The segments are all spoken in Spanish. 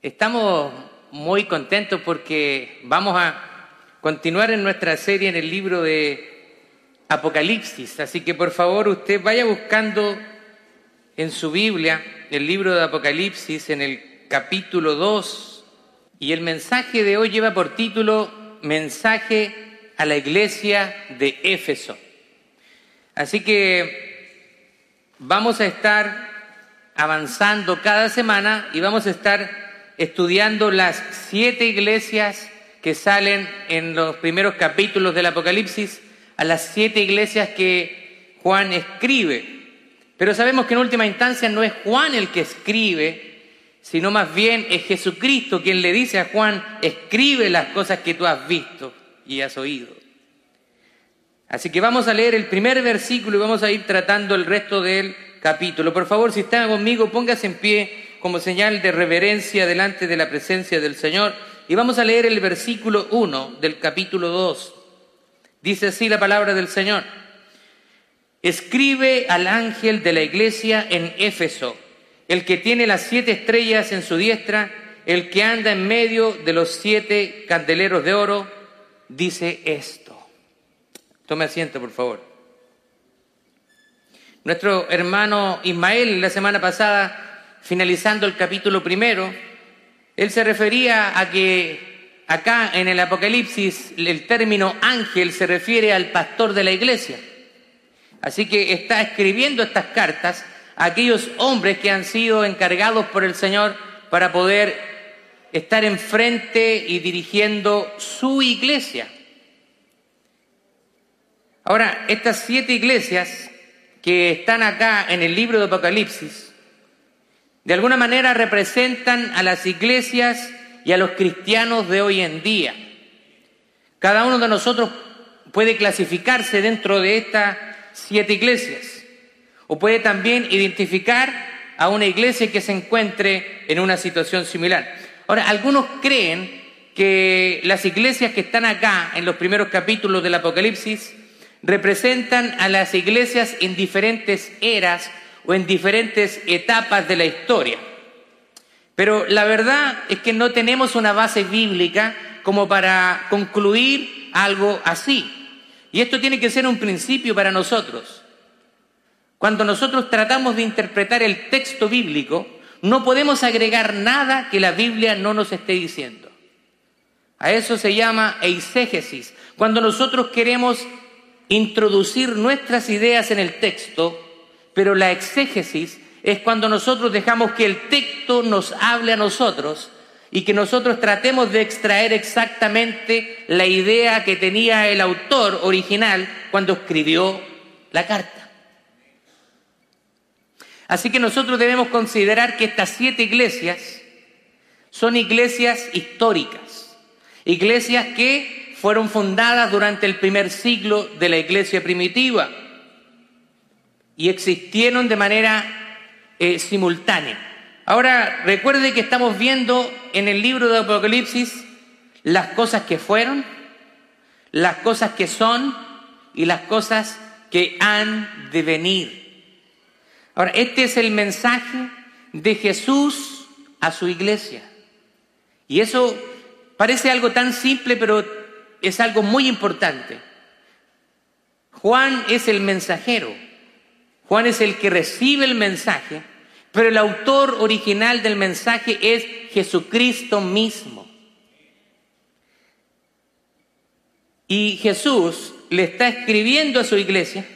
Estamos muy contentos porque vamos a continuar en nuestra serie en el libro de Apocalipsis. Así que por favor usted vaya buscando en su Biblia el libro de Apocalipsis en el capítulo 2 y el mensaje de hoy lleva por título Mensaje a la iglesia de Éfeso. Así que vamos a estar avanzando cada semana y vamos a estar estudiando las siete iglesias que salen en los primeros capítulos del Apocalipsis, a las siete iglesias que Juan escribe. Pero sabemos que en última instancia no es Juan el que escribe, sino más bien es Jesucristo quien le dice a Juan, escribe las cosas que tú has visto y has oído. Así que vamos a leer el primer versículo y vamos a ir tratando el resto del capítulo. Por favor, si están conmigo, póngase en pie como señal de reverencia delante de la presencia del Señor. Y vamos a leer el versículo 1 del capítulo 2. Dice así la palabra del Señor. Escribe al ángel de la iglesia en Éfeso, el que tiene las siete estrellas en su diestra, el que anda en medio de los siete candeleros de oro, dice esto. Tome asiento, por favor. Nuestro hermano Ismael la semana pasada finalizando el capítulo primero, él se refería a que acá en el Apocalipsis el término ángel se refiere al pastor de la iglesia. Así que está escribiendo estas cartas a aquellos hombres que han sido encargados por el Señor para poder estar enfrente y dirigiendo su iglesia. Ahora, estas siete iglesias que están acá en el libro de Apocalipsis, de alguna manera representan a las iglesias y a los cristianos de hoy en día. Cada uno de nosotros puede clasificarse dentro de estas siete iglesias o puede también identificar a una iglesia que se encuentre en una situación similar. Ahora, algunos creen que las iglesias que están acá en los primeros capítulos del Apocalipsis representan a las iglesias en diferentes eras o en diferentes etapas de la historia. Pero la verdad es que no tenemos una base bíblica como para concluir algo así. Y esto tiene que ser un principio para nosotros. Cuando nosotros tratamos de interpretar el texto bíblico, no podemos agregar nada que la Biblia no nos esté diciendo. A eso se llama eisegesis. Cuando nosotros queremos introducir nuestras ideas en el texto, pero la exégesis es cuando nosotros dejamos que el texto nos hable a nosotros y que nosotros tratemos de extraer exactamente la idea que tenía el autor original cuando escribió la carta. Así que nosotros debemos considerar que estas siete iglesias son iglesias históricas, iglesias que fueron fundadas durante el primer siglo de la iglesia primitiva y existieron de manera eh, simultánea. Ahora, recuerde que estamos viendo en el libro de Apocalipsis las cosas que fueron, las cosas que son y las cosas que han de venir. Ahora, este es el mensaje de Jesús a su iglesia. Y eso parece algo tan simple, pero es algo muy importante. Juan es el mensajero. Juan es el que recibe el mensaje, pero el autor original del mensaje es Jesucristo mismo. Y Jesús le está escribiendo a su iglesia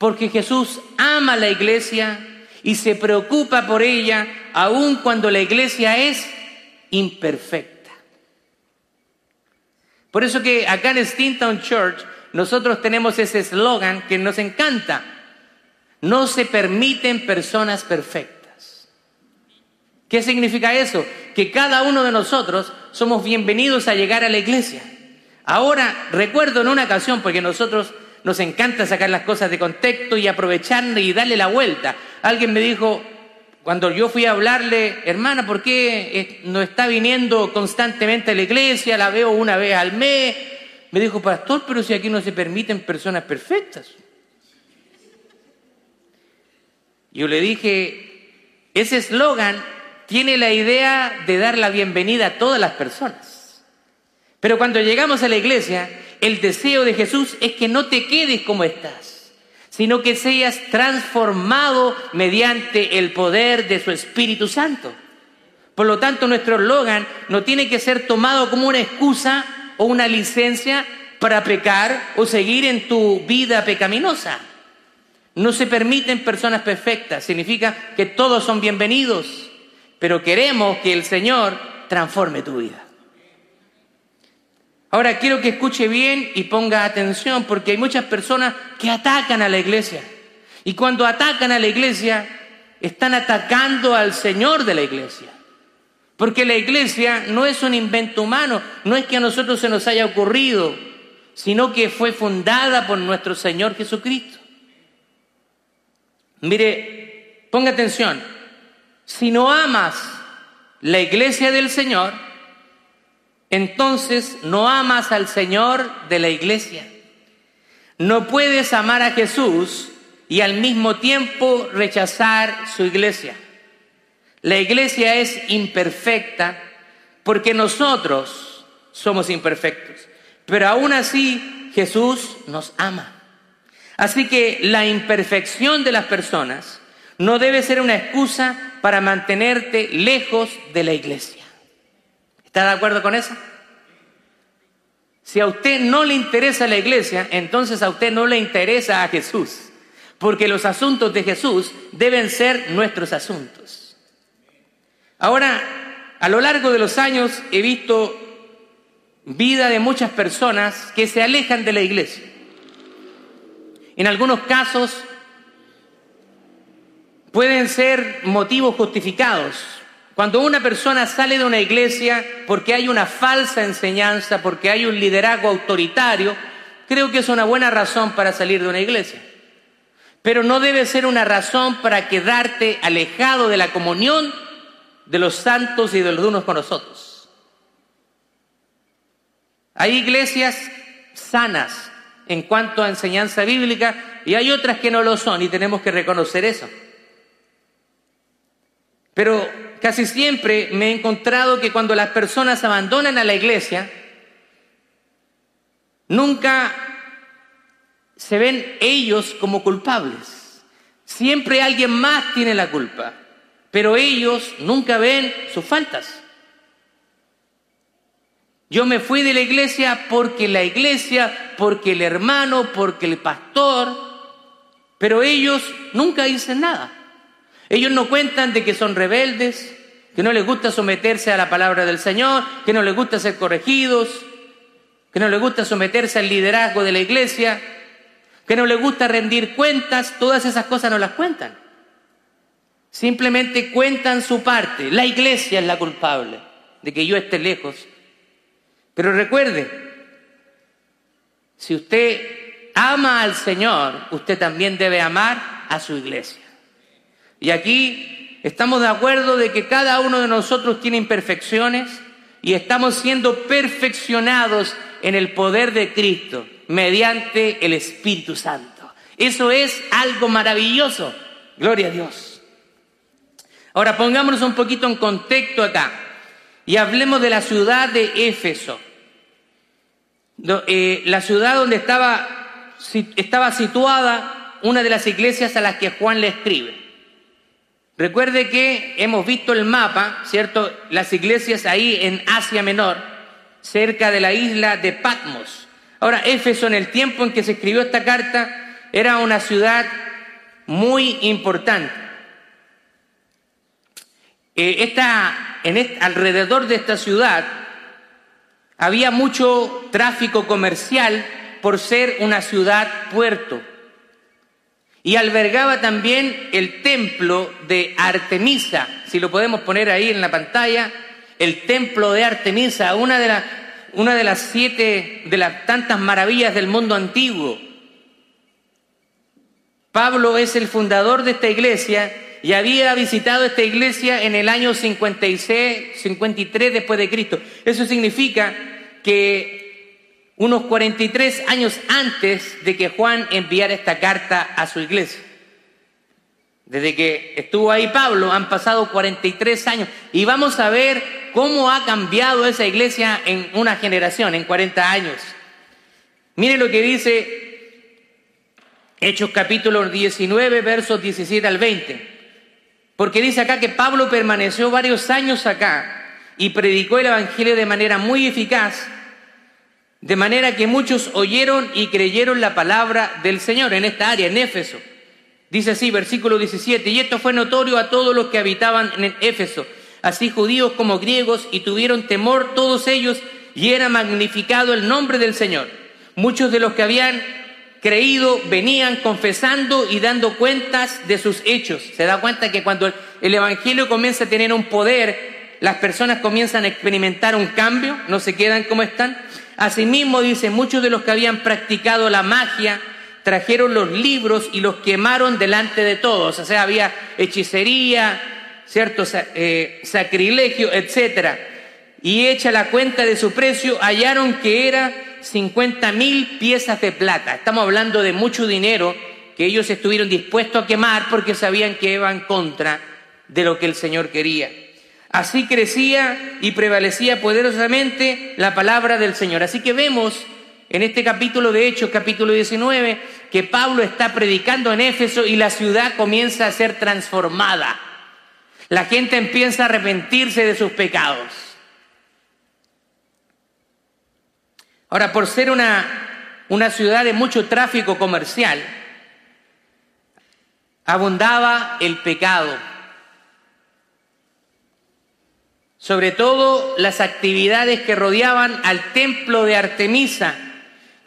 porque Jesús ama a la iglesia y se preocupa por ella aun cuando la iglesia es imperfecta. Por eso que acá en Steamtown Church nosotros tenemos ese eslogan que nos encanta. No se permiten personas perfectas. ¿Qué significa eso? Que cada uno de nosotros somos bienvenidos a llegar a la iglesia. Ahora, recuerdo en una ocasión, porque nosotros nos encanta sacar las cosas de contexto y aprovechar y darle la vuelta. Alguien me dijo, cuando yo fui a hablarle, hermana, ¿por qué no está viniendo constantemente a la iglesia? La veo una vez al mes. Me dijo, pastor, pero si aquí no se permiten personas perfectas. Yo le dije, ese eslogan tiene la idea de dar la bienvenida a todas las personas. Pero cuando llegamos a la iglesia, el deseo de Jesús es que no te quedes como estás, sino que seas transformado mediante el poder de su Espíritu Santo. Por lo tanto, nuestro eslogan no tiene que ser tomado como una excusa o una licencia para pecar o seguir en tu vida pecaminosa. No se permiten personas perfectas, significa que todos son bienvenidos pero queremos que el Señor transforme tu vida. Ahora quiero que escuche bien y ponga atención porque hay muchas personas que atacan a la iglesia. Y cuando atacan a la iglesia, están atacando al Señor de la iglesia. Porque la iglesia no es un invento humano, no es que a nosotros se nos haya ocurrido, sino que fue fundada por nuestro Señor Jesucristo. Mire, ponga atención, si no amas la iglesia del Señor, entonces no amas al Señor de la iglesia. No puedes amar a Jesús y al mismo tiempo rechazar su iglesia. La iglesia es imperfecta porque nosotros somos imperfectos, pero aún así Jesús nos ama. Así que la imperfección de las personas no debe ser una excusa para mantenerte lejos de la iglesia. ¿Está de acuerdo con eso? Si a usted no le interesa la iglesia, entonces a usted no le interesa a Jesús, porque los asuntos de Jesús deben ser nuestros asuntos. Ahora, a lo largo de los años he visto vida de muchas personas que se alejan de la iglesia. En algunos casos pueden ser motivos justificados. Cuando una persona sale de una iglesia porque hay una falsa enseñanza, porque hay un liderazgo autoritario, creo que es una buena razón para salir de una iglesia. Pero no debe ser una razón para quedarte alejado de la comunión de los santos y de los unos con nosotros. Hay iglesias sanas en cuanto a enseñanza bíblica y hay otras que no lo son y tenemos que reconocer eso. Pero casi siempre me he encontrado que cuando las personas abandonan a la iglesia, nunca se ven ellos como culpables. Siempre alguien más tiene la culpa, pero ellos nunca ven sus faltas. Yo me fui de la iglesia porque la iglesia, porque el hermano, porque el pastor, pero ellos nunca dicen nada. Ellos no cuentan de que son rebeldes, que no les gusta someterse a la palabra del Señor, que no les gusta ser corregidos, que no les gusta someterse al liderazgo de la iglesia, que no les gusta rendir cuentas, todas esas cosas no las cuentan. Simplemente cuentan su parte. La iglesia es la culpable de que yo esté lejos. Pero recuerde, si usted ama al Señor, usted también debe amar a su iglesia. Y aquí estamos de acuerdo de que cada uno de nosotros tiene imperfecciones y estamos siendo perfeccionados en el poder de Cristo mediante el Espíritu Santo. Eso es algo maravilloso. Gloria a Dios. Ahora pongámonos un poquito en contexto acá y hablemos de la ciudad de Éfeso. Eh, la ciudad donde estaba, estaba situada una de las iglesias a las que Juan le escribe. Recuerde que hemos visto el mapa, ¿cierto? Las iglesias ahí en Asia Menor, cerca de la isla de Patmos. Ahora, Éfeso en el tiempo en que se escribió esta carta era una ciudad muy importante. Eh, en alrededor de esta ciudad había mucho tráfico comercial por ser una ciudad puerto y albergaba también el templo de Artemisa, si lo podemos poner ahí en la pantalla, el templo de Artemisa, una de, las, una de las siete, de las tantas maravillas del mundo antiguo. Pablo es el fundador de esta iglesia y había visitado esta iglesia en el año 56, 53 después de Cristo. Eso significa que unos 43 años antes de que Juan enviara esta carta a su iglesia. Desde que estuvo ahí Pablo han pasado 43 años y vamos a ver cómo ha cambiado esa iglesia en una generación, en 40 años. Mire lo que dice Hechos capítulo 19, versos 17 al 20. Porque dice acá que Pablo permaneció varios años acá y predicó el Evangelio de manera muy eficaz, de manera que muchos oyeron y creyeron la palabra del Señor en esta área, en Éfeso. Dice así, versículo 17, y esto fue notorio a todos los que habitaban en Éfeso, así judíos como griegos, y tuvieron temor todos ellos, y era magnificado el nombre del Señor. Muchos de los que habían creído venían confesando y dando cuentas de sus hechos. Se da cuenta que cuando el Evangelio comienza a tener un poder, las personas comienzan a experimentar un cambio, no se quedan como están. Asimismo, dice, muchos de los que habían practicado la magia, trajeron los libros y los quemaron delante de todos. O sea, había hechicería, cierto eh, sacrilegio, etcétera. Y hecha la cuenta de su precio, hallaron que era 50 mil piezas de plata. Estamos hablando de mucho dinero que ellos estuvieron dispuestos a quemar porque sabían que iban contra de lo que el Señor quería. Así crecía y prevalecía poderosamente la palabra del Señor. Así que vemos en este capítulo de Hechos, capítulo 19, que Pablo está predicando en Éfeso y la ciudad comienza a ser transformada. La gente empieza a arrepentirse de sus pecados. Ahora, por ser una, una ciudad de mucho tráfico comercial, abundaba el pecado. Sobre todo las actividades que rodeaban al templo de Artemisa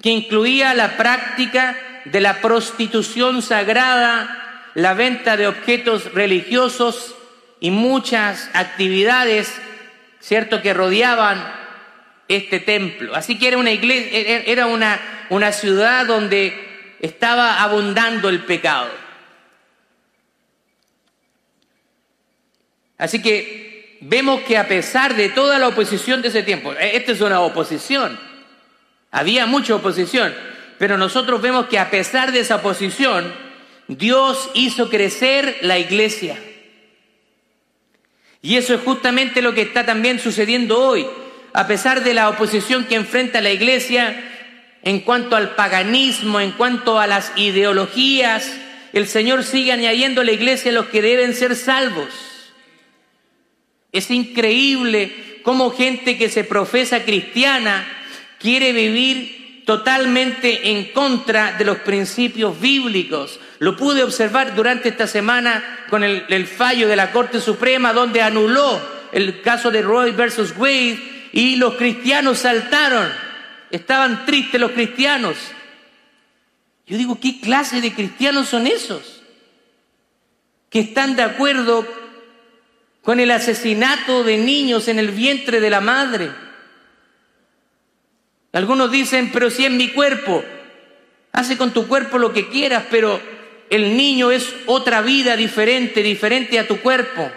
que incluía la práctica de la prostitución sagrada, la venta de objetos religiosos y muchas actividades, ¿cierto?, que rodeaban este templo. Así que era una iglesia, era una, una ciudad donde estaba abundando el pecado. Así que vemos que a pesar de toda la oposición de ese tiempo, e, esta es una oposición, había mucha oposición, pero nosotros vemos que a pesar de esa oposición, Dios hizo crecer la iglesia. Y eso es justamente lo que está también sucediendo hoy. A pesar de la oposición que enfrenta la iglesia en cuanto al paganismo, en cuanto a las ideologías, el Señor sigue añadiendo a la iglesia los que deben ser salvos. Es increíble cómo gente que se profesa cristiana quiere vivir totalmente en contra de los principios bíblicos. Lo pude observar durante esta semana con el, fallo de la Corte Suprema donde anuló el caso de Roy versus Wade y los cristianos saltaron. Estaban tristes los cristianos. Yo digo, ¿qué clase de cristianos son esos? Que están de acuerdo con el asesinato de niños en el vientre de la madre algunos dicen, pero si es mi cuerpo, hace con tu cuerpo lo que quieras, pero el niño es otra vida diferente, diferente a tu cuerpo.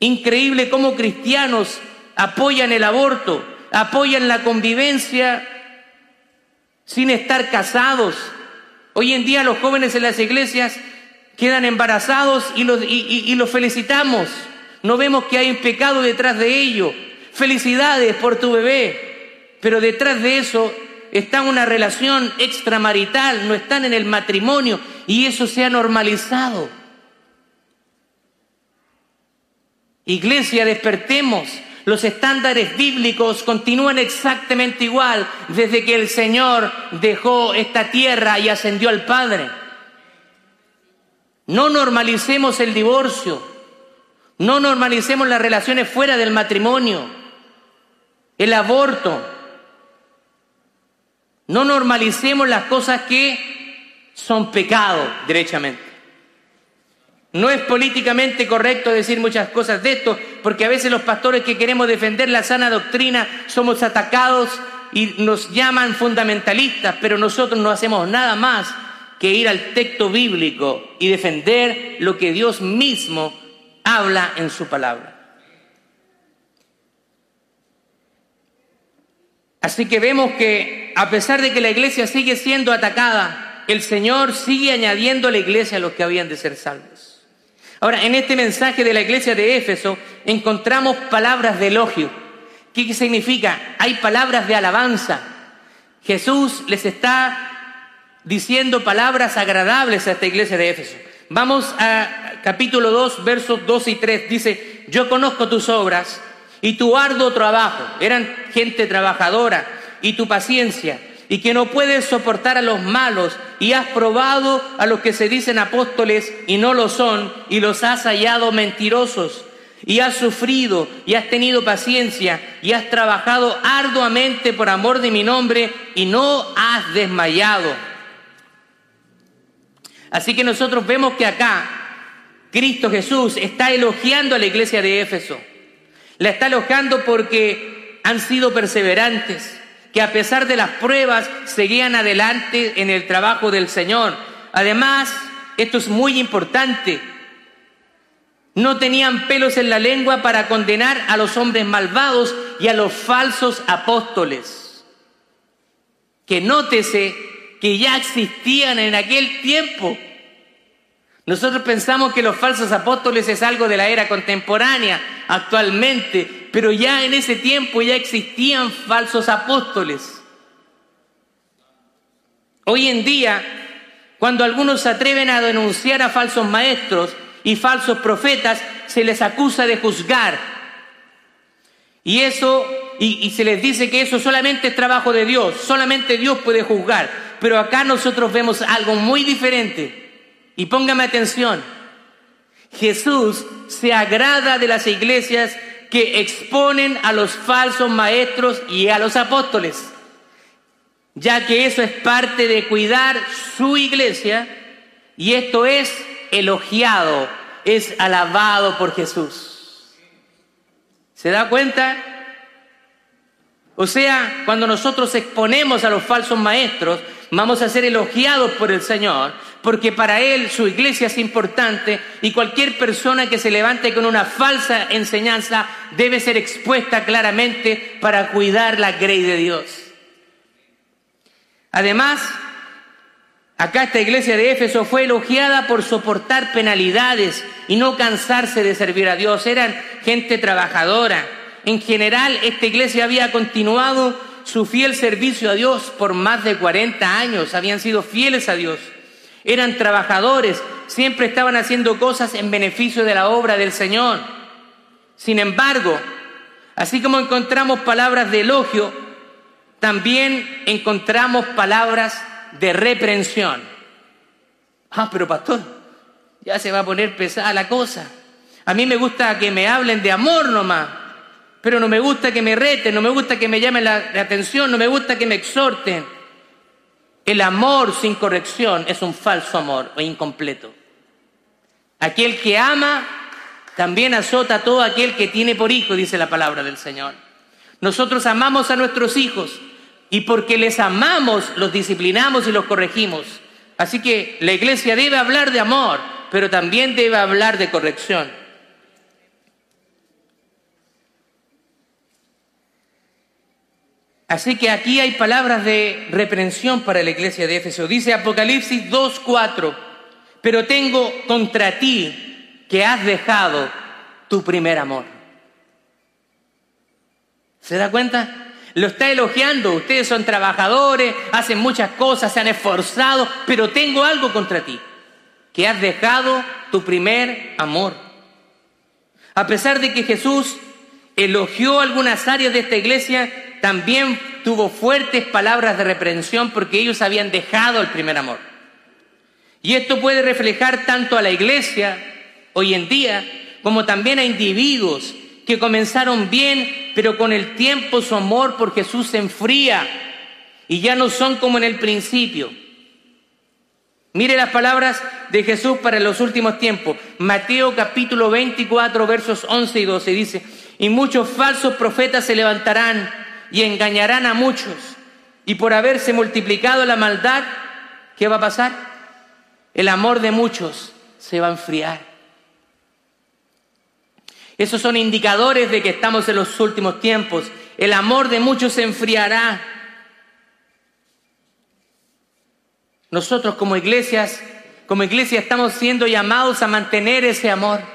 Increíble cómo cristianos apoyan el aborto, apoyan la convivencia sin estar casados. Hoy en día los jóvenes en las iglesias quedan embarazados y los, felicitamos. No vemos que hay un pecado detrás de ello. Felicidades por tu bebé. Pero detrás de eso está una relación extramarital, no están en el matrimonio y eso se ha normalizado. Iglesia, despertemos. Los estándares bíblicos continúan exactamente igual desde que el Señor dejó esta tierra y ascendió al Padre. No normalicemos el divorcio. No normalicemos las relaciones fuera del matrimonio. El aborto. No normalicemos las cosas que son pecado, derechamente. No es políticamente correcto decir muchas cosas de esto, porque a veces los pastores que queremos defender la sana doctrina somos atacados y nos llaman fundamentalistas, pero nosotros no hacemos nada más que ir al texto bíblico y defender lo que Dios mismo habla en su palabra. Así que vemos que a pesar de que la iglesia sigue siendo atacada, el Señor sigue añadiendo a la iglesia a los que habían de ser salvos. Ahora, en este mensaje de la iglesia de Éfeso encontramos palabras de elogio. ¿Qué significa? Hay palabras de alabanza. Jesús les está diciendo palabras agradables a esta iglesia de Éfeso. Vamos a capítulo 2, versos 2 y 3. Dice, yo conozco tus obras y tu arduo trabajo. Eran gente trabajadora y tu paciencia y que no puedes soportar a los malos y has probado a los que se dicen apóstoles y no lo son y los has hallado mentirosos y has sufrido y has tenido paciencia y has trabajado arduamente por amor de mi nombre y no has desmayado. Así que nosotros vemos que acá Cristo Jesús está elogiando a la iglesia de Éfeso. La está elogiando porque han sido perseverantes, que a pesar de las pruebas seguían adelante en el trabajo del Señor. Además, esto es muy importante, no tenían pelos en la lengua para condenar a los hombres malvados y a los falsos apóstoles. Que nótese que ya existían en aquel tiempo. Nosotros pensamos que los falsos apóstoles es algo de la era contemporánea actualmente, pero ya en ese tiempo ya existían falsos apóstoles. Hoy en día, cuando algunos se atreven a denunciar a falsos maestros y falsos profetas, se les acusa de juzgar. Y eso, y, se les dice que eso solamente es trabajo de Dios, solamente Dios puede juzgar. Pero acá nosotros vemos algo muy diferente. Y póngame atención, Jesús se agrada de las iglesias que exponen a los falsos maestros y a los apóstoles, ya que eso es parte de cuidar su iglesia y esto es elogiado, es alabado por Jesús. ¿Se da cuenta? O sea, cuando nosotros exponemos a los falsos maestros, vamos a ser elogiados por el Señor, porque para Él su iglesia es importante y cualquier persona que se levante con una falsa enseñanza debe ser expuesta claramente para cuidar la grey de Dios. Además, acá esta iglesia de Éfeso fue elogiada por soportar penalidades y no cansarse de servir a Dios. Eran gente trabajadora. En general, esta iglesia había continuado su fiel servicio a Dios por más de 40 años. Habían sido fieles a Dios eran trabajadores, siempre estaban haciendo cosas en beneficio de la obra del Señor. Sin embargo, así como encontramos palabras de elogio, también encontramos palabras de reprensión. Ah, pero pastor, ya se va a poner pesada la cosa. A mí me gusta que me hablen de amor nomás, pero no me gusta que me reten, no me gusta que me llamen la, la atención, no me gusta que me exhorten. El amor sin corrección es un falso amor o incompleto. Aquel que ama también azota a todo aquel que tiene por hijo, dice la palabra del Señor. Nosotros amamos a nuestros hijos y porque les amamos los disciplinamos y los corregimos. Así que la iglesia debe hablar de amor, pero también debe hablar de corrección. Así que aquí hay palabras de reprensión para la iglesia de Éfeso. Dice Apocalipsis 2.4, pero tengo contra ti que has dejado tu primer amor. ¿Se da cuenta? Lo está elogiando. Ustedes son trabajadores, hacen muchas cosas, se han esforzado, pero tengo algo contra ti, que has dejado tu primer amor. A pesar de que Jesús elogió algunas áreas de esta iglesia, también tuvo fuertes palabras de reprensión porque ellos habían dejado el primer amor. Y esto puede reflejar tanto a la iglesia hoy en día como también a individuos que comenzaron bien, pero con el tiempo su amor por Jesús se enfría y ya no son como en el principio. Mire las palabras de Jesús para los últimos tiempos. Mateo capítulo 24 versos 11 y 12 dice, y muchos falsos profetas se levantarán y engañarán a muchos. Y por haberse multiplicado la maldad, ¿qué va a pasar? El amor de muchos se va a enfriar. Esos son indicadores de que estamos en los últimos tiempos. El amor de muchos se enfriará. nosotros como iglesias, como iglesia estamos siendo llamados a mantener ese amor.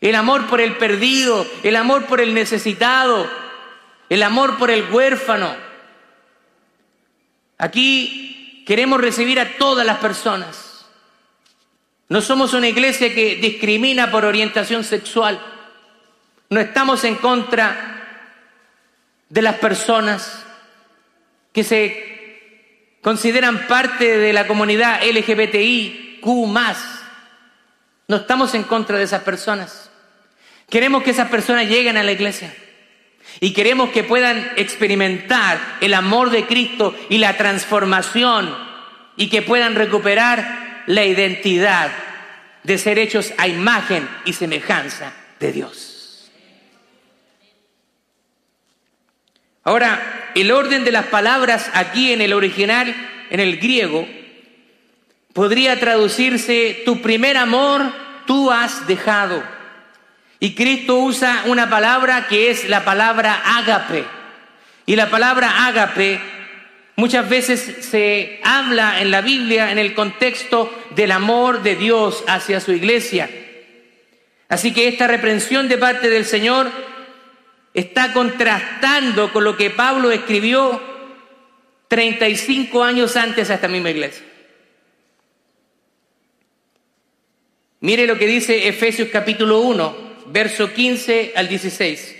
El amor por el perdido, el amor por el necesitado, el amor por el huérfano. Aquí queremos recibir a todas las personas. No somos una iglesia que discrimina por orientación sexual. No estamos en contra de las personas que se consideran parte de la comunidad LGBTI, Q No estamos en contra de esas personas. Queremos que esas personas lleguen a la iglesia. Y queremos que puedan experimentar el amor de Cristo y la transformación y que puedan recuperar la identidad de ser hechos a imagen y semejanza de Dios. Ahora, el orden de las palabras aquí en el original, en el griego, podría traducirse, tu primer amor tú has dejado. Y Cristo usa una palabra que es la palabra ágape. Y la palabra ágape muchas veces se habla en la Biblia en el contexto del amor de Dios hacia su iglesia. Así que esta reprensión de parte del Señor está contrastando con lo que Pablo escribió 35 años antes a esta misma iglesia. Mire lo que dice Efesios capítulo 1, verso 15 al 16.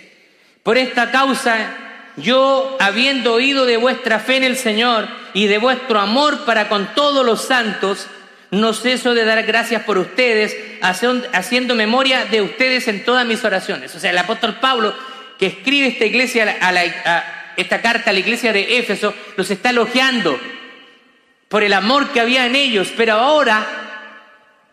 Por esta causa, yo, habiendo oído de vuestra fe en el Señor y de vuestro amor para con todos los santos, no ceso de dar gracias por ustedes, haciendo memoria de ustedes en todas mis oraciones. O sea, el apóstol Pablo, que escribe esta iglesia, a esta carta a la iglesia de Éfeso, los está elogiando por el amor que había en ellos, pero ahora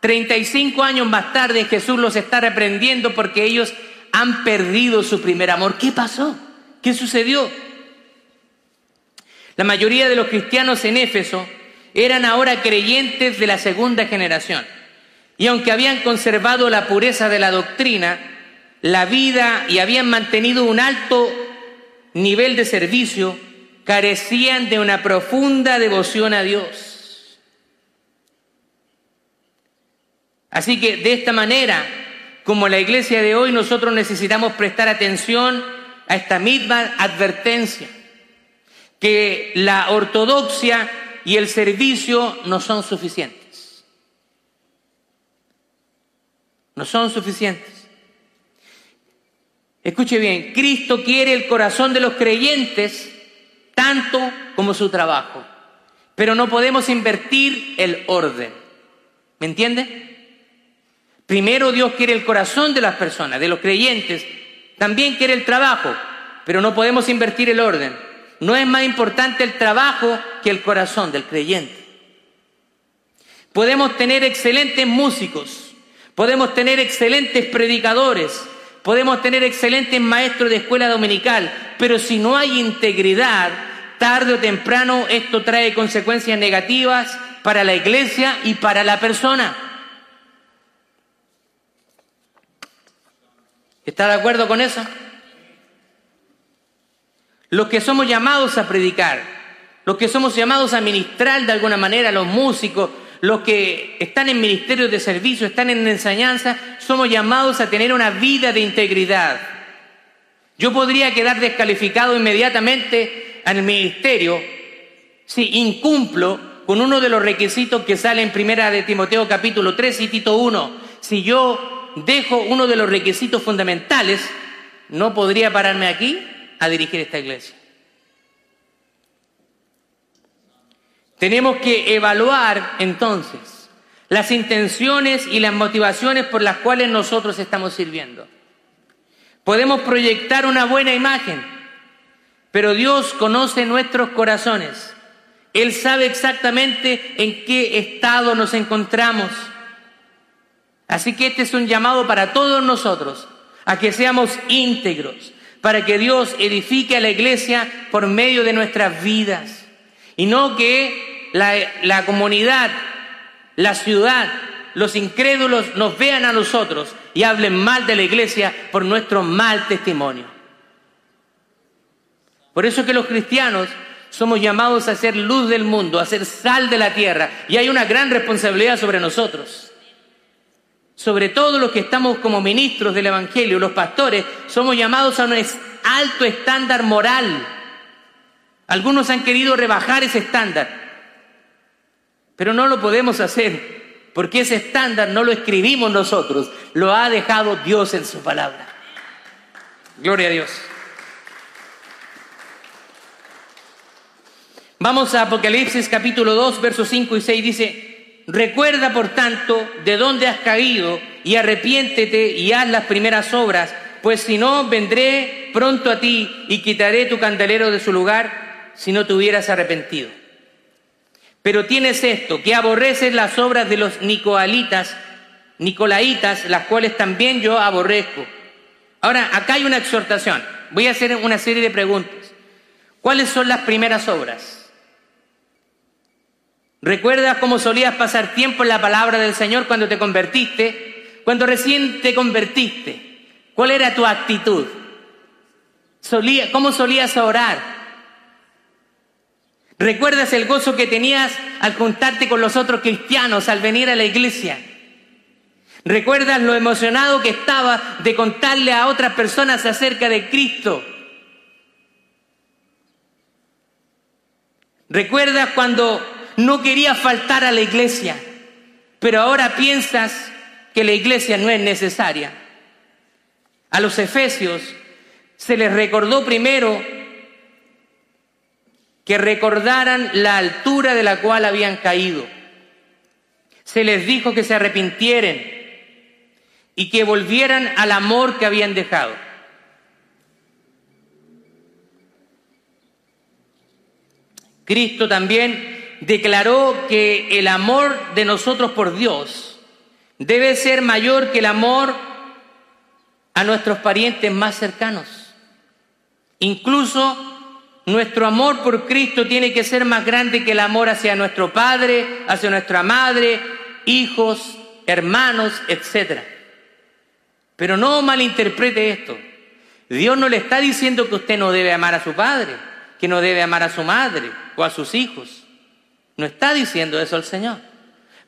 35 años más tarde Jesús los está reprendiendo porque ellos han perdido su primer amor. ¿Qué pasó? ¿Qué sucedió? La mayoría de los cristianos en Éfeso eran ahora creyentes de la segunda generación. Y aunque habían conservado la pureza de la doctrina, la vida y habían mantenido un alto nivel de servicio, carecían de una profunda devoción a Dios. Así que de esta manera, como la iglesia de hoy, nosotros necesitamos prestar atención a esta misma advertencia, que la ortodoxia y el servicio no son suficientes. No son suficientes. Escuche bien, Cristo quiere el corazón de los creyentes tanto como su trabajo, pero no podemos invertir el orden. ¿Me entiende? Primero Dios quiere el corazón de las personas, de los creyentes. También quiere el trabajo, pero no podemos invertir el orden. No es más importante el trabajo que el corazón del creyente. Podemos tener excelentes músicos, podemos tener excelentes predicadores, podemos tener excelentes maestros de escuela dominical, pero si no hay integridad, tarde o temprano esto trae consecuencias negativas para la iglesia y para la persona. ¿Está de acuerdo con eso? Los que somos llamados a predicar, los que somos llamados a ministrar de alguna manera, los músicos, los que están en ministerios de servicio, están en enseñanza, somos llamados a tener una vida de integridad. Yo podría quedar descalificado inmediatamente en el ministerio si incumplo con uno de los requisitos que sale en primera de Timoteo capítulo 3 y Tito 1. Si yo dejo uno de los requisitos fundamentales, no podría pararme aquí a dirigir esta iglesia. Tenemos que evaluar entonces las intenciones y las motivaciones por las cuales nosotros estamos sirviendo. Podemos proyectar una buena imagen, pero Dios conoce nuestros corazones. Él sabe exactamente en qué estado nos encontramos. Así que este es un llamado para todos nosotros, a que seamos íntegros, para que Dios edifique a la iglesia por medio de nuestras vidas. Y no que la, la comunidad, la ciudad, los incrédulos nos vean a nosotros y hablen mal de la iglesia por nuestro mal testimonio. Por eso que los cristianos somos llamados a ser luz del mundo, a ser sal de la tierra. Y hay una gran responsabilidad sobre nosotros. Sobre todo los que estamos como ministros del Evangelio, los pastores, somos llamados a un alto estándar moral. Algunos han querido rebajar ese estándar, pero no lo podemos hacer, porque ese estándar no lo escribimos nosotros, lo ha dejado Dios en su palabra. Gloria a Dios. Vamos a Apocalipsis capítulo 2, versos 5 y 6. Dice, recuerda por tanto de dónde has caído y arrepiéntete y haz las primeras obras, pues si no, vendré pronto a ti y quitaré tu candelero de su lugar si no te hubieras arrepentido. Pero tienes esto, que aborreces las obras de los nicoalitas, nicolaitas, las cuales también yo aborrezco. Ahora, acá hay una exhortación. Voy a hacer una serie de preguntas. ¿Cuáles son las primeras obras? ¿Recuerdas cómo solías pasar tiempo en la palabra del Señor cuando te convertiste? Cuando recién te convertiste, ¿cuál era tu actitud? ¿Cómo solías orar? ¿Recuerdas el gozo que tenías al juntarte con los otros cristianos, al venir a la iglesia? ¿Recuerdas lo emocionado que estaba de contarle a otras personas acerca de Cristo? ¿Recuerdas cuando no quería faltar a la iglesia, pero ahora piensas que la iglesia no es necesaria. A los efesios se les recordó primero que recordaran la altura de la cual habían caído. Se les dijo que se arrepintieran y que volvieran al amor que habían dejado. Cristo también declaró que el amor de nosotros por Dios debe ser mayor que el amor a nuestros parientes más cercanos. Incluso nuestro amor por Cristo tiene que ser más grande que el amor hacia nuestro padre, hacia nuestra madre, hijos, hermanos, etc. Pero no malinterprete esto. Dios no le está diciendo que usted no debe amar a su padre, que no debe amar a su madre o a sus hijos. No está diciendo eso el Señor.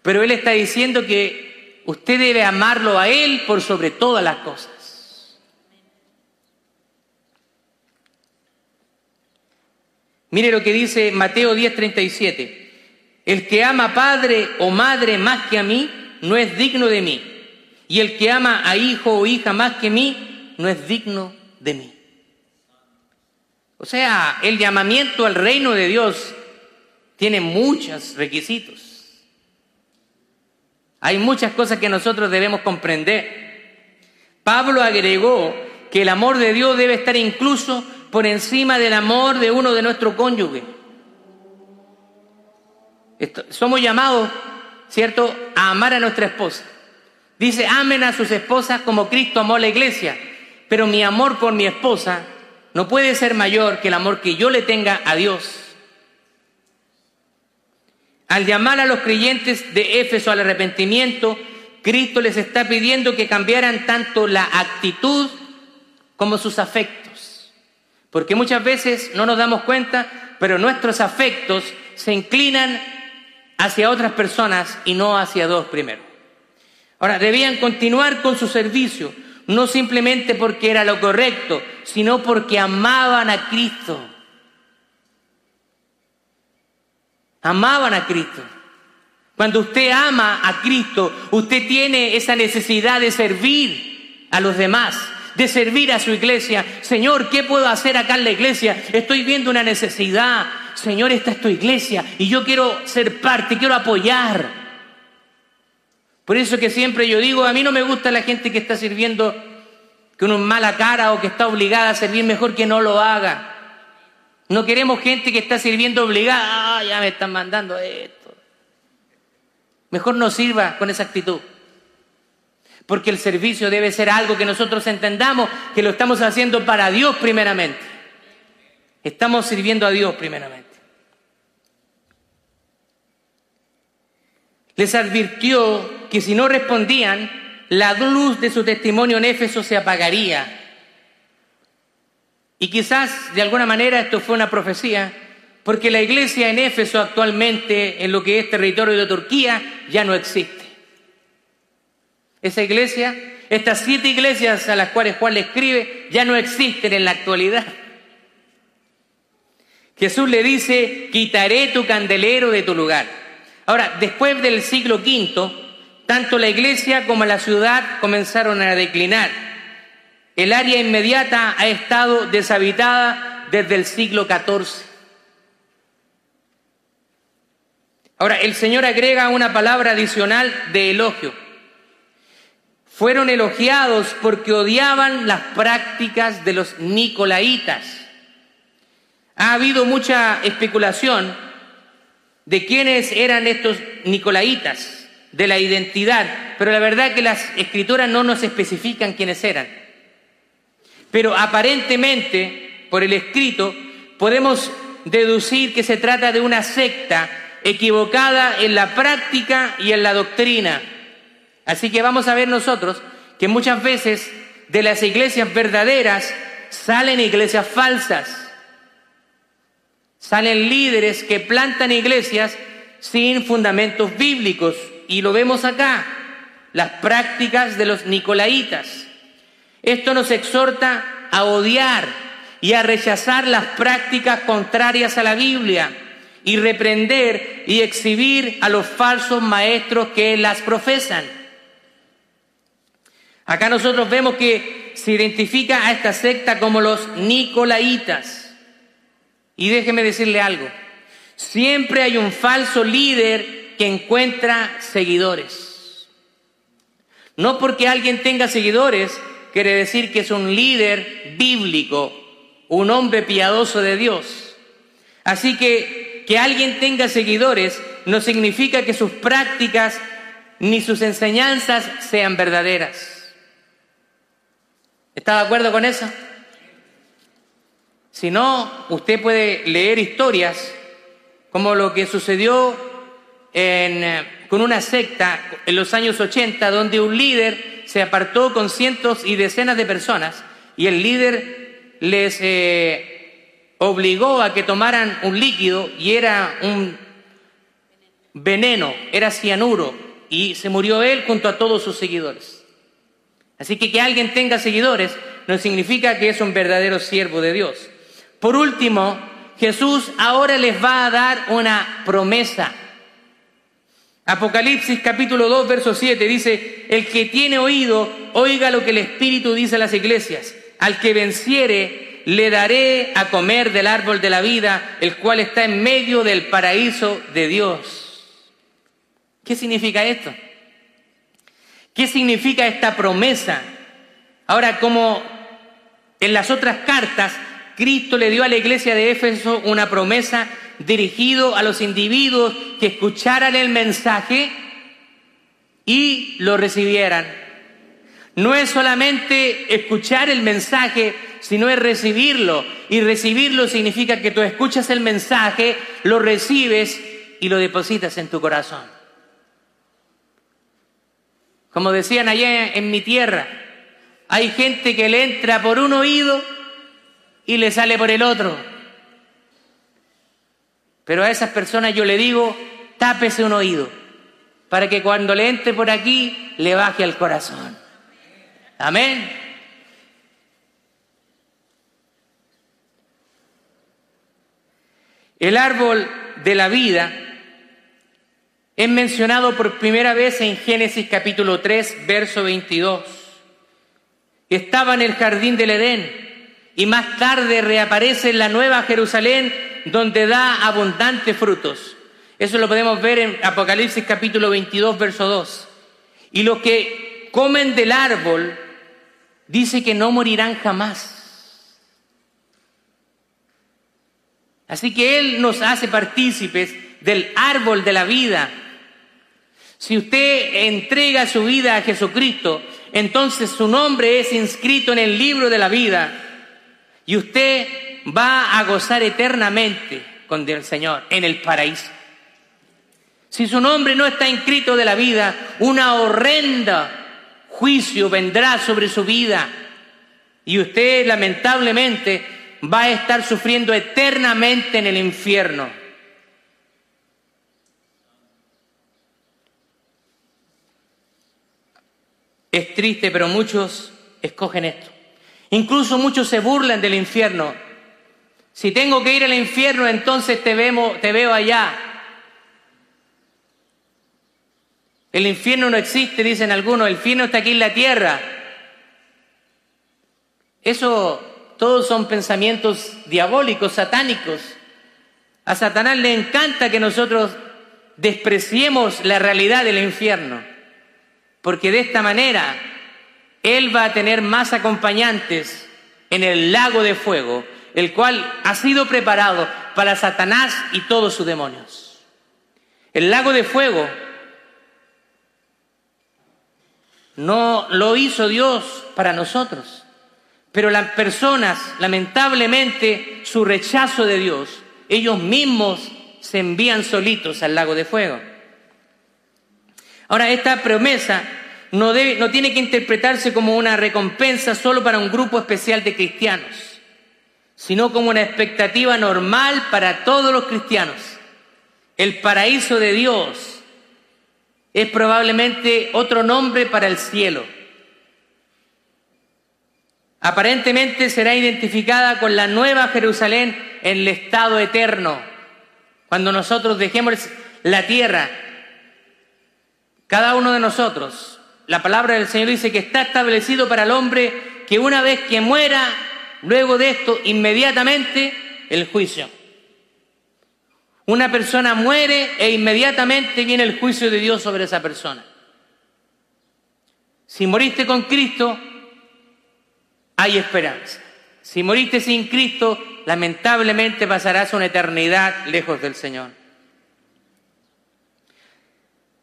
Pero Él está diciendo que usted debe amarlo a Él por sobre todas las cosas. Mire lo que dice Mateo 10:37. El que ama padre o madre más que a mí, no es digno de mí. Y el que ama a hijo o hija más que mí, no es digno de mí. O sea, el llamamiento al reino de Dios tiene muchos requisitos. Hay muchas cosas que nosotros debemos comprender. Pablo agregó que el amor de Dios debe estar incluso por encima del amor de uno de nuestro cónyuge. somos llamados, ¿cierto?, a amar a nuestra esposa. Dice, amen a sus esposas como Cristo amó a la iglesia. Pero mi amor por mi esposa no puede ser mayor que el amor que yo le tenga a Dios. Al llamar a los creyentes de Éfeso al arrepentimiento, Cristo les está pidiendo que cambiaran tanto la actitud como sus afectos. Porque muchas veces no nos damos cuenta, pero nuestros afectos se inclinan hacia otras personas y no hacia dos primero. Ahora, debían continuar con su servicio, no simplemente porque era lo correcto, sino porque amaban a Cristo. Amaban a Cristo. Cuando usted ama a Cristo, usted tiene esa necesidad de servir a los demás, de servir a su iglesia. Señor, ¿qué puedo hacer acá en la iglesia? Estoy viendo una necesidad. Señor, esta es tu iglesia y yo quiero ser parte, quiero apoyar. Por eso que siempre yo digo, a mí no me gusta la gente que está sirviendo con una mala cara o que está obligada a servir mejor que no lo haga. No queremos gente que está sirviendo obligada. Ah, ya me están mandando esto. Mejor no sirva con esa actitud. Porque el servicio debe ser algo que nosotros entendamos que lo estamos haciendo para Dios primeramente. Estamos sirviendo a Dios primeramente. Les advirtió que si no respondían, la luz de su testimonio en Éfeso se apagaría y quizás de alguna manera esto fue una profecía porque la iglesia en Éfeso actualmente, en lo que es territorio de Turquía, ya no existe. Esa iglesia, estas siete iglesias a las cuales Juan le escribe, ya no existen en la actualidad. Jesús le dice, quitaré tu candelero de tu lugar. Ahora, después del siglo V, tanto la iglesia como la ciudad comenzaron a declinar. El área inmediata ha estado deshabitada desde el siglo XIV. Ahora, el Señor agrega una palabra adicional de elogio. Fueron elogiados porque odiaban las prácticas de los nicolaitas. Ha habido mucha especulación de quiénes eran estos nicolaitas, de la identidad, pero la verdad que las escrituras no nos especifican quiénes eran. Pero aparentemente, por el escrito, podemos deducir que se trata de una secta equivocada en la práctica y en la doctrina. Así que vamos a ver nosotros que muchas veces de las iglesias verdaderas salen iglesias falsas. Salen líderes que plantan iglesias sin fundamentos bíblicos. Y lo vemos acá, las prácticas de los nicolaitas. Esto nos exhorta a odiar y a rechazar las prácticas contrarias a la Biblia y reprender y exhibir a los falsos maestros que las profesan. Acá nosotros vemos que se identifica a esta secta como los nicolaitas. Y déjeme decirle algo, siempre hay un falso líder que encuentra seguidores. No porque alguien tenga seguidores quiere decir que es un líder bíblico, un hombre piadoso de Dios. Así que que alguien tenga seguidores no significa que sus prácticas ni sus enseñanzas sean verdaderas. ¿Está de acuerdo con eso? Si no, usted puede leer historias como lo que sucedió eh, con una secta en los años 80, donde un líder se apartó con cientos y decenas de personas y el líder les eh, obligó a que tomaran un líquido y era un veneno, era cianuro y se murió él junto a todos sus seguidores. Así que que alguien tenga seguidores no significa que es un verdadero siervo de Dios. Por último, Jesús ahora les va a dar una promesa. Apocalipsis capítulo 2, verso 7 dice, el que tiene oído, oiga lo que el Espíritu dice a las iglesias. Al que venciere, le daré a comer del árbol de la vida, el cual está en medio del paraíso de Dios. ¿Qué significa esto? ¿Qué significa esta promesa? Ahora, como en las otras cartas, Cristo le dio a la iglesia de Éfeso una promesa dirigido a los individuos que escucharan el mensaje y lo recibieran. No es solamente escuchar el mensaje, sino es recibirlo. Y recibirlo significa que tú escuchas el mensaje, lo recibes y lo depositas en tu corazón. Como decían allá en mi tierra, hay gente que le entra por un oído y le sale por el otro. Pero a esas personas yo le digo, tápese un oído, para que cuando le entre por aquí, le baje al corazón. Amén. El árbol de la vida es mencionado por primera vez en Génesis capítulo 3, verso 22. Estaba en el jardín del Edén y más tarde reaparece en la nueva Jerusalén donde da abundantes frutos. Eso lo podemos ver en Apocalipsis capítulo 22, verso 2. Y los que comen del árbol, dice que no morirán jamás. Así que Él nos hace partícipes del árbol de la vida. Si usted entrega su vida a Jesucristo, entonces su nombre es inscrito en el libro de la vida y usted va a gozar eternamente con el Señor en el paraíso. Si su nombre no está inscrito de la vida, una horrenda juicio vendrá sobre su vida y usted lamentablemente va a estar sufriendo eternamente en el infierno. Es triste, pero muchos escogen esto. Incluso muchos se burlan del infierno. Si tengo que ir al infierno, entonces te, te veo allá. El infierno no existe, dicen algunos, el infierno está aquí en la tierra. Eso, todos son pensamientos diabólicos, satánicos. A Satanás le encanta que nosotros despreciemos la realidad del infierno, porque de esta manera él va a tener más acompañantes en el lago de fuego, el cual ha sido preparado para Satanás y todos sus demonios. El lago de fuego no lo hizo Dios para nosotros, pero las personas, lamentablemente, su rechazo de Dios, ellos mismos se envían solitos al lago de fuego. Ahora, esta promesa no, no tiene que interpretarse como una recompensa solo para un grupo especial de cristianos, sino como una expectativa normal para todos los cristianos. El paraíso de Dios es probablemente otro nombre para el cielo. Aparentemente será identificada con la nueva Jerusalén en el estado eterno. Cuando nosotros dejemos la tierra, cada uno de nosotros la palabra del Señor dice que está establecido para el hombre que una vez que muera, luego de esto, inmediatamente el juicio. Una persona muere e inmediatamente viene el juicio de Dios sobre esa persona. Si moriste con Cristo, hay esperanza. Si moriste sin Cristo, lamentablemente pasarás una eternidad lejos del Señor.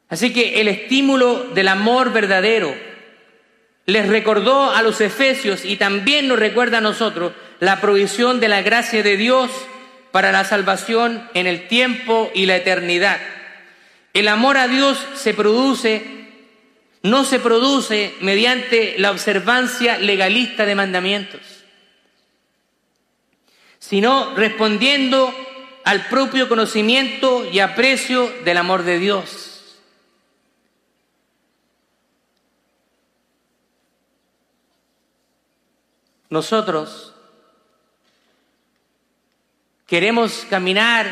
Así que el estímulo del amor verdadero les recordó a los efesios y también nos recuerda a nosotros la provisión de la gracia de Dios para la salvación en el tiempo y la eternidad. El amor a Dios se produce, no se produce mediante la observancia legalista de mandamientos, sino respondiendo al propio conocimiento y aprecio del amor de Dios. Nosotros queremos caminar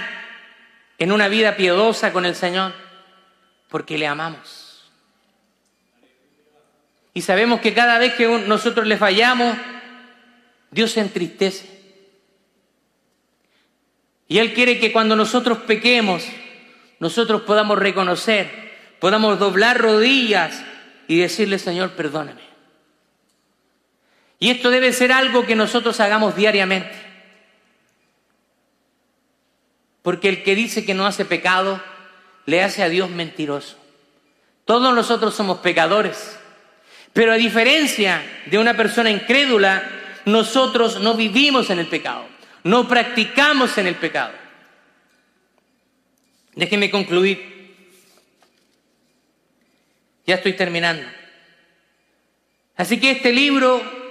en una vida piadosa con el Señor porque le amamos. Y sabemos que cada vez que nosotros le fallamos, Dios se entristece. Y Él quiere que cuando nosotros pequemos, nosotros podamos reconocer, podamos doblar rodillas y decirle, Señor, perdóname. Y esto debe ser algo que nosotros hagamos diariamente. Porque el que dice que no hace pecado, le hace a Dios mentiroso. Todos nosotros somos pecadores. Pero a diferencia de una persona incrédula, nosotros no vivimos en el pecado, no practicamos en el pecado. Déjenme concluir. Ya estoy terminando. Así que este libro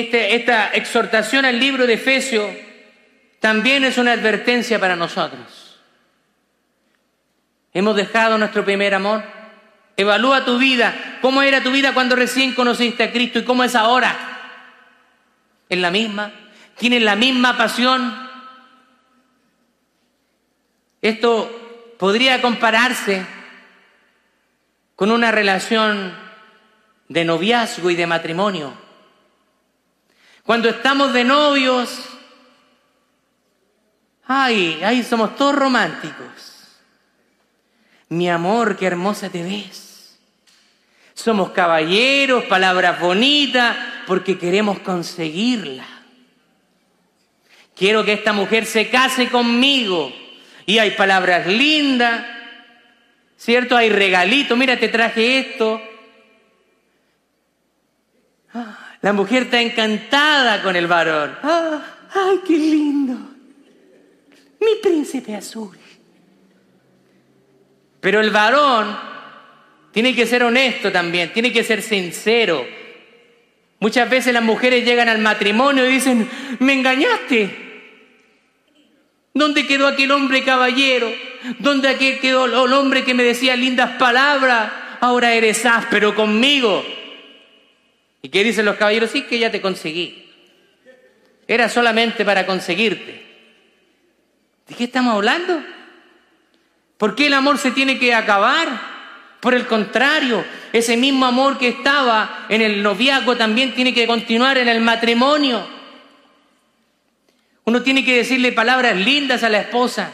este, esta exhortación al libro de Efesios también es una advertencia para nosotros. Hemos dejado nuestro primer amor. Evalúa tu vida. ¿Cómo era tu vida cuando recién conociste a Cristo y cómo es ahora? ¿Es la misma? ¿Tienes la misma pasión? Esto podría compararse con una relación de noviazgo y de matrimonio. Cuando estamos de novios, ay, ay, somos todos románticos. Mi amor, qué hermosa te ves. Somos caballeros, palabras bonitas, porque queremos conseguirla. Quiero que esta mujer se case conmigo. Y hay palabras lindas, ¿cierto? Hay regalitos, mira, te traje esto. Ah, la mujer está encantada con el varón. Ah, ¡Ay, qué lindo! Mi príncipe azul. Pero el varón tiene que ser honesto también, tiene que ser sincero. Muchas veces las mujeres llegan al matrimonio y dicen, me engañaste. ¿Dónde quedó aquel hombre caballero? ¿Dónde quedó el hombre que me decía lindas palabras? Ahora eres áspero conmigo. ¿Y qué dicen los caballeros? Sí, que ya te conseguí. Era solamente para conseguirte. ¿De qué estamos hablando? ¿Por qué el amor se tiene que acabar? Por el contrario, ese mismo amor que estaba en el noviazgo también tiene que continuar en el matrimonio. Uno tiene que decirle palabras lindas a la esposa,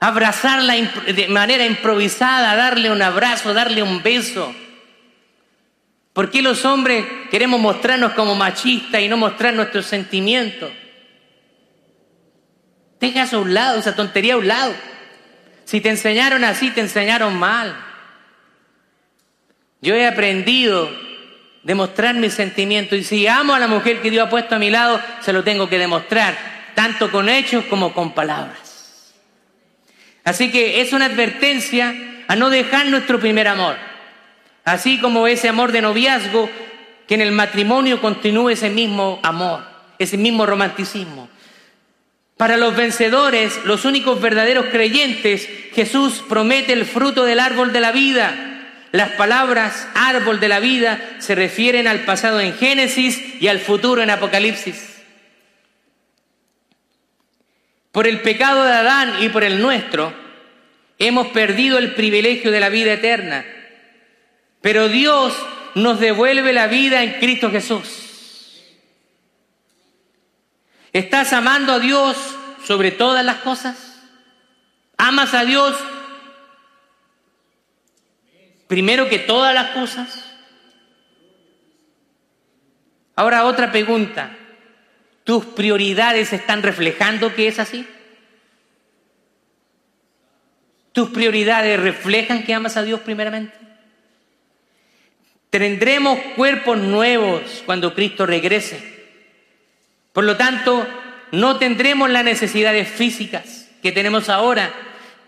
abrazarla de manera improvisada, darle un abrazo, darle un beso. ¿Por qué los hombres queremos mostrarnos como machistas y no mostrar nuestros sentimientos? Deja eso a un lado, esa tontería a un lado. Si te enseñaron así, te enseñaron mal. Yo he aprendido de mostrar mis sentimientos y si amo a la mujer que Dios ha puesto a mi lado, se lo tengo que demostrar, tanto con hechos como con palabras. Así que es una advertencia a no dejar nuestro primer amor. Así como ese amor de noviazgo, que en el matrimonio continúe ese mismo amor, ese mismo romanticismo. Para los vencedores, los únicos verdaderos creyentes, Jesús promete el fruto del árbol de la vida. Las palabras árbol de la vida se refieren al pasado en Génesis y al futuro en Apocalipsis. Por el pecado de Adán y por el nuestro, hemos perdido el privilegio de la vida eterna. Pero Dios nos devuelve la vida en Cristo Jesús. ¿Estás amando a Dios sobre todas las cosas? ¿Amas a Dios primero que todas las cosas? Ahora otra pregunta. ¿Tus prioridades están reflejando que es así? ¿Tus prioridades reflejan que amas a Dios primeramente? Tendremos cuerpos nuevos cuando Cristo regrese. Por lo tanto, no tendremos las necesidades físicas que tenemos ahora,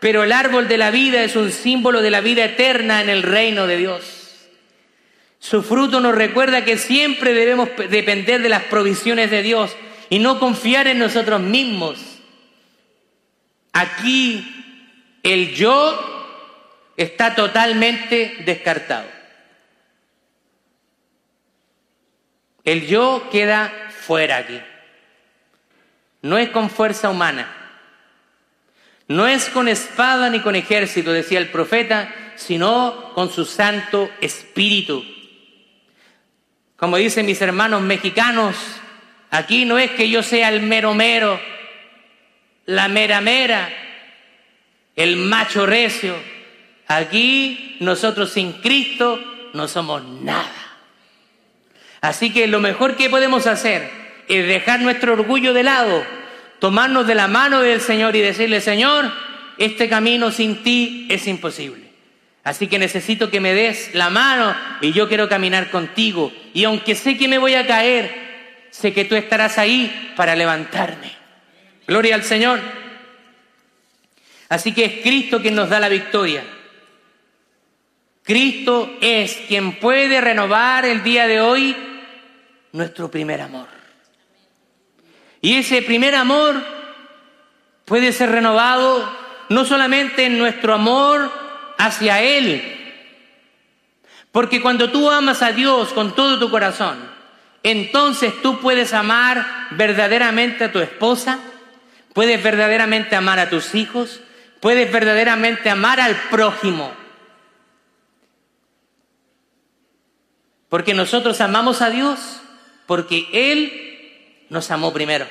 pero el árbol de la vida es un símbolo de la vida eterna en el reino de Dios. Su fruto nos recuerda que siempre debemos depender de las provisiones de Dios y no confiar en nosotros mismos. Aquí el yo está totalmente descartado. El yo queda fuera aquí. No es con fuerza humana. No es con espada ni con ejército, decía el profeta, sino con su Santo Espíritu. Como dicen mis hermanos mexicanos, aquí no es que yo sea el mero mero, la mera mera, el macho recio. Aquí nosotros sin Cristo no somos nada. Así que lo mejor que podemos hacer es dejar nuestro orgullo de lado, tomarnos de la mano del Señor y decirle, Señor, este camino sin ti es imposible. Así que necesito que me des la mano y yo quiero caminar contigo. Y aunque sé que me voy a caer, sé que tú estarás ahí para levantarme. Gloria al Señor. Así que es Cristo quien nos da la victoria. Cristo es quien puede renovar el día de hoy nuestro primer amor. Y ese primer amor puede ser renovado no solamente en nuestro amor hacia Él, porque cuando tú amas a Dios con todo tu corazón, entonces tú puedes amar verdaderamente a tu esposa, puedes verdaderamente amar a tus hijos, puedes verdaderamente amar al prójimo. Porque nosotros amamos a Dios porque Él nos amó primero.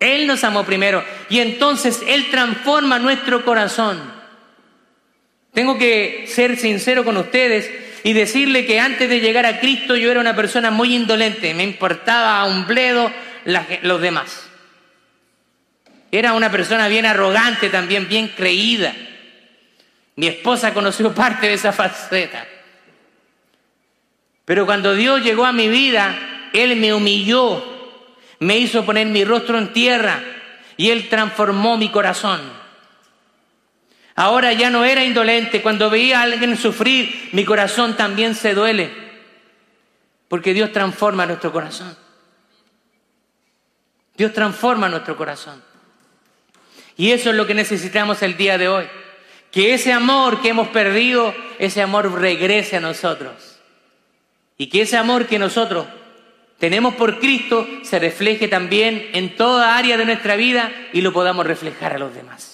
Él nos amó primero y entonces Él transforma nuestro corazón. Tengo que ser sincero con ustedes y decirle que antes de llegar a Cristo yo era una persona muy indolente, me importaba un bledo los demás. Era una persona bien arrogante también, bien creída. Mi esposa conoció parte de esa faceta. Pero cuando Dios llegó a mi vida, Él me humilló me hizo poner mi rostro en tierra y Él transformó mi corazón. Ahora ya no era indolente, cuando veía a alguien sufrir, mi corazón también se duele. Porque Dios transforma nuestro corazón. Dios transforma nuestro corazón. Y eso es lo que necesitamos el día de hoy. Que ese amor que hemos perdido, ese amor regrese a nosotros. Y que ese amor que nosotros tenemos por Cristo se refleje también en toda área de nuestra vida y lo podamos reflejar a los demás.